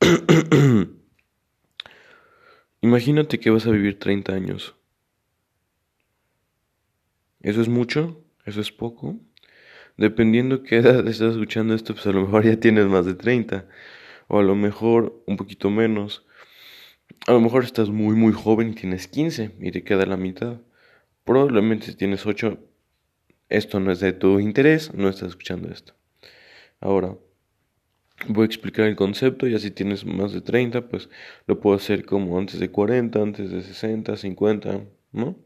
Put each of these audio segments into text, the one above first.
Imagínate que vas a vivir 30 años. ¿Eso es mucho? ¿Eso es poco? Dependiendo qué edad estás escuchando esto, pues a lo mejor ya tienes más de 30. O a lo mejor un poquito menos. A lo mejor estás muy muy joven y tienes 15 y te queda la mitad. Probablemente si tienes 8, esto no es de tu interés, no estás escuchando esto. Ahora, voy a explicar el concepto, ya si tienes más de 30, pues lo puedo hacer como antes de 40, antes de 60, 50, ¿no?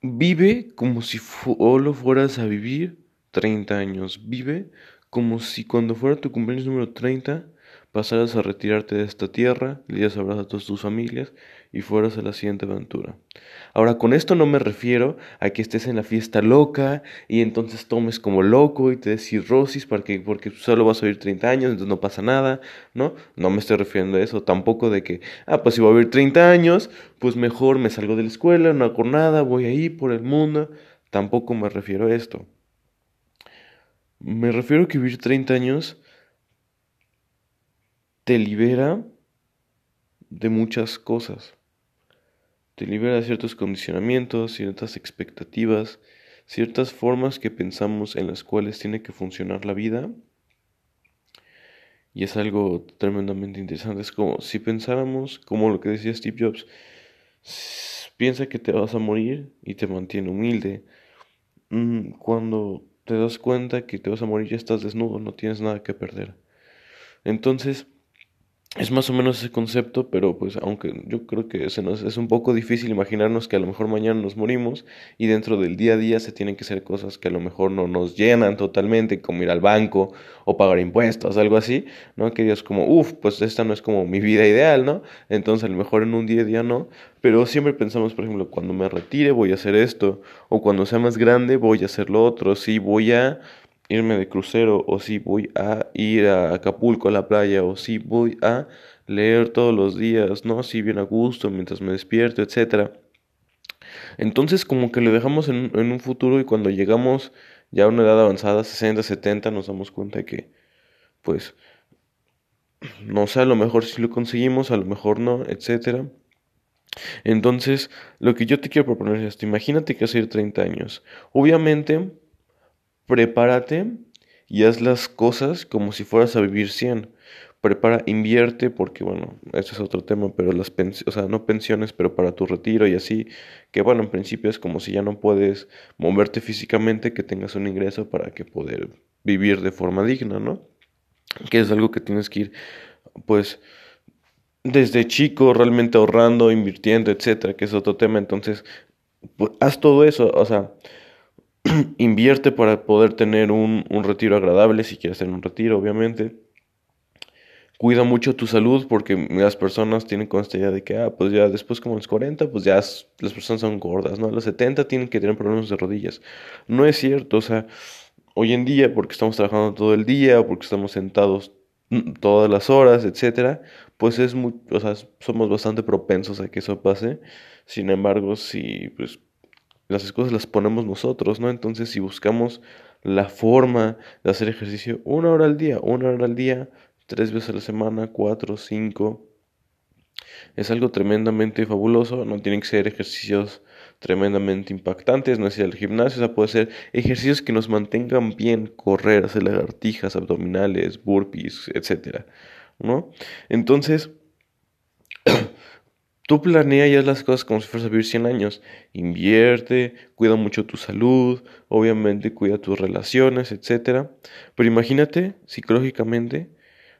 Vive como si solo fueras a vivir 30 años. Vive como si cuando fuera tu cumpleaños número 30 pasaras a retirarte de esta tierra, le dieras abrazos a tus familias y fueras a la siguiente aventura. Ahora, con esto no me refiero a que estés en la fiesta loca y entonces tomes como loco y te des cirrosis porque, porque solo vas a vivir 30 años, entonces no pasa nada, ¿no? No me estoy refiriendo a eso, tampoco de que, ah, pues si voy a vivir 30 años, pues mejor me salgo de la escuela, no hago nada, voy ahí por el mundo. Tampoco me refiero a esto. Me refiero a que vivir 30 años te libera de muchas cosas. Te libera de ciertos condicionamientos, ciertas expectativas, ciertas formas que pensamos en las cuales tiene que funcionar la vida. Y es algo tremendamente interesante. Es como si pensáramos, como lo que decía Steve Jobs, piensa que te vas a morir y te mantiene humilde. Mm, cuando te das cuenta que te vas a morir ya estás desnudo, no tienes nada que perder. Entonces, es más o menos ese concepto, pero pues aunque yo creo que se nos, es un poco difícil imaginarnos que a lo mejor mañana nos morimos y dentro del día a día se tienen que hacer cosas que a lo mejor no nos llenan totalmente, como ir al banco o pagar impuestos, algo así, ¿no? Que digas como, uff, pues esta no es como mi vida ideal, ¿no? Entonces a lo mejor en un día a día no, pero siempre pensamos, por ejemplo, cuando me retire voy a hacer esto, o cuando sea más grande voy a hacer lo otro, sí, voy a irme de crucero, o si voy a ir a Acapulco a la playa, o si voy a leer todos los días, ¿no? Si bien a gusto, mientras me despierto, etc. Entonces como que lo dejamos en, en un futuro y cuando llegamos ya a una edad avanzada, 60, 70, nos damos cuenta que, pues, no sé, a lo mejor si lo conseguimos, a lo mejor no, etc. Entonces, lo que yo te quiero proponer es esto, imagínate que ir 30 años. Obviamente, prepárate y haz las cosas como si fueras a vivir 100. Prepara, invierte, porque bueno, ese es otro tema, pero las pensiones, o sea, no pensiones, pero para tu retiro y así, que bueno, en principio es como si ya no puedes moverte físicamente, que tengas un ingreso para que poder vivir de forma digna, ¿no? Que es algo que tienes que ir, pues, desde chico realmente ahorrando, invirtiendo, etcétera, que es otro tema, entonces, pues, haz todo eso, o sea, invierte para poder tener un, un, retiro agradable, si quieres tener un retiro, obviamente. Cuida mucho tu salud porque las personas tienen con de que, ah, pues ya después como los 40, pues ya las personas son gordas, ¿no? A los 70 tienen que tener problemas de rodillas. No es cierto, o sea, hoy en día, porque estamos trabajando todo el día, porque estamos sentados todas las horas, etcétera, pues es muy, o sea, somos bastante propensos a que eso pase. Sin embargo, si pues las cosas las ponemos nosotros, ¿no? Entonces, si buscamos la forma de hacer ejercicio una hora al día, una hora al día, tres veces a la semana, cuatro, cinco, es algo tremendamente fabuloso. No tienen que ser ejercicios tremendamente impactantes, no es ir al gimnasio, o sea, puede ser ejercicios que nos mantengan bien, correr, hacer lagartijas, abdominales, burpees, etcétera, ¿no? Entonces, Tú planea ya las cosas como si fueras a vivir 100 años. Invierte, cuida mucho tu salud, obviamente cuida tus relaciones, etc. Pero imagínate psicológicamente,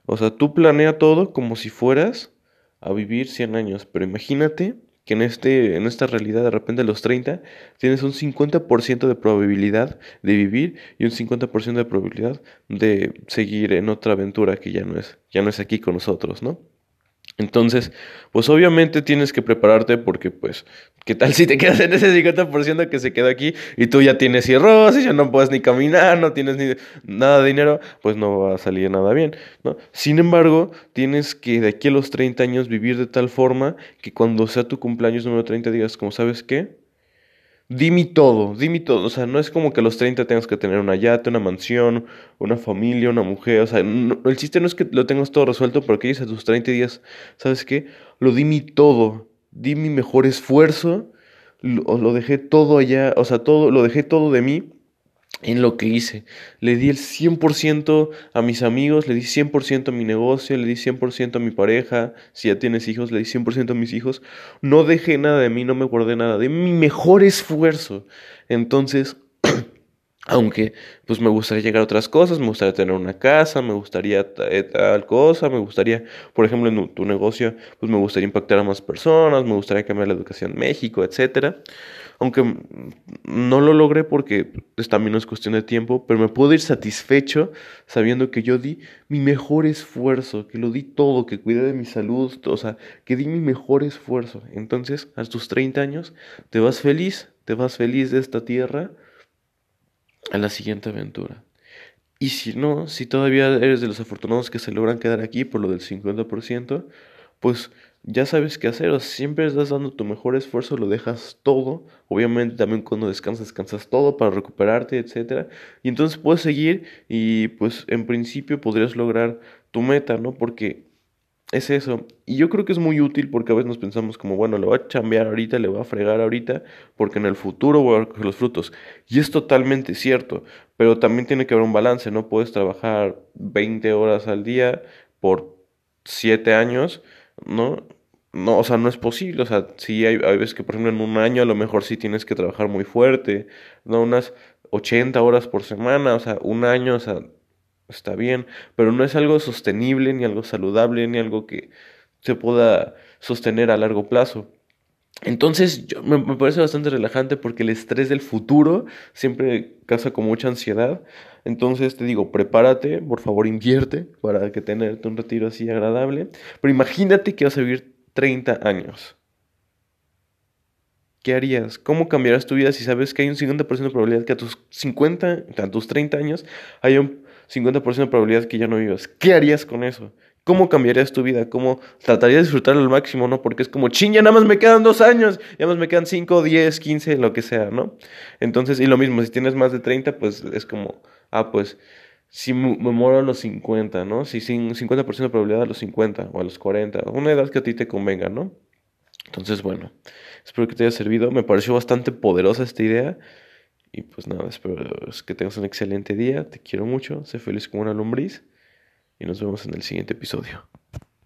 o sea, tú planea todo como si fueras a vivir 100 años. Pero imagínate que en, este, en esta realidad de repente a los 30 tienes un 50% de probabilidad de vivir y un 50% de probabilidad de seguir en otra aventura que ya no es, ya no es aquí con nosotros, ¿no? Entonces, pues obviamente tienes que prepararte porque, pues, ¿qué tal si te quedas en ese 50% que se queda aquí y tú ya tienes cirrosis, ya no puedes ni caminar, no tienes ni nada de dinero? Pues no va a salir nada bien, ¿no? Sin embargo, tienes que de aquí a los 30 años vivir de tal forma que cuando sea tu cumpleaños número 30 digas, como sabes qué, Dime todo, dime todo. O sea, no es como que a los 30 tengas que tener una yate, una mansión, una familia, una mujer. O sea, el chiste no es que lo tengas todo resuelto, porque dices a tus 30 días, ¿sabes qué? Lo di mi todo, di mi mejor esfuerzo, lo, lo dejé todo allá, o sea, todo, lo dejé todo de mí en lo que hice. Le di el 100% a mis amigos, le di 100% a mi negocio, le di 100% a mi pareja, si ya tienes hijos, le di 100% a mis hijos. No dejé nada de mí, no me guardé nada, de mi mejor esfuerzo. Entonces, aunque pues me gustaría llegar a otras cosas, me gustaría tener una casa, me gustaría eh, tal cosa, me gustaría, por ejemplo, en tu negocio, pues me gustaría impactar a más personas, me gustaría cambiar la educación en México, etcétera aunque no lo logré porque pues, también no es cuestión de tiempo, pero me puedo ir satisfecho sabiendo que yo di mi mejor esfuerzo, que lo di todo, que cuidé de mi salud, o sea, que di mi mejor esfuerzo. Entonces, a tus 30 años, te vas feliz, te vas feliz de esta tierra a la siguiente aventura. Y si no, si todavía eres de los afortunados que se logran quedar aquí por lo del 50%, pues ya sabes qué hacer, o siempre estás dando tu mejor esfuerzo, lo dejas todo, obviamente también cuando descansas, descansas todo para recuperarte, etc. Y entonces puedes seguir y pues en principio podrías lograr tu meta, ¿no? Porque es eso. Y yo creo que es muy útil porque a veces nos pensamos como, bueno, le voy a chambear ahorita, le voy a fregar ahorita, porque en el futuro voy a recoger los frutos. Y es totalmente cierto, pero también tiene que haber un balance, no puedes trabajar 20 horas al día por 7 años ¿no? No, o sea, no es posible, o sea, sí hay, hay veces que, por ejemplo, en un año a lo mejor sí tienes que trabajar muy fuerte, ¿no? Unas 80 horas por semana, o sea, un año, o sea, está bien, pero no es algo sostenible, ni algo saludable, ni algo que se pueda sostener a largo plazo. Entonces, yo, me, parece bastante relajante porque el estrés del futuro siempre causa con mucha ansiedad. Entonces, te digo, prepárate, por favor, invierte para que tenerte un retiro así agradable. Pero imagínate que vas a vivir 30 años. ¿Qué harías? ¿Cómo cambiarás tu vida si sabes que hay un 50% de probabilidad que a tus 50, a tus 30 años, haya un 50% de probabilidad que ya no vivas? ¿Qué harías con eso? ¿Cómo cambiarías tu vida? ¿Cómo tratarías de disfrutarlo al máximo, no? Porque es como, ching, ya nada más me quedan dos años, ya más me quedan 5, 10, 15, lo que sea, ¿no? Entonces, y lo mismo, si tienes más de 30, pues es como, ah, pues, si me muero a los 50, ¿no? Si sin 50% de probabilidad a los 50 o a los 40, una edad que a ti te convenga, ¿no? Entonces, bueno, espero que te haya servido. Me pareció bastante poderosa esta idea. Y pues nada, espero que tengas un excelente día. Te quiero mucho. Sé feliz como una lombriz y nos vemos en el siguiente episodio.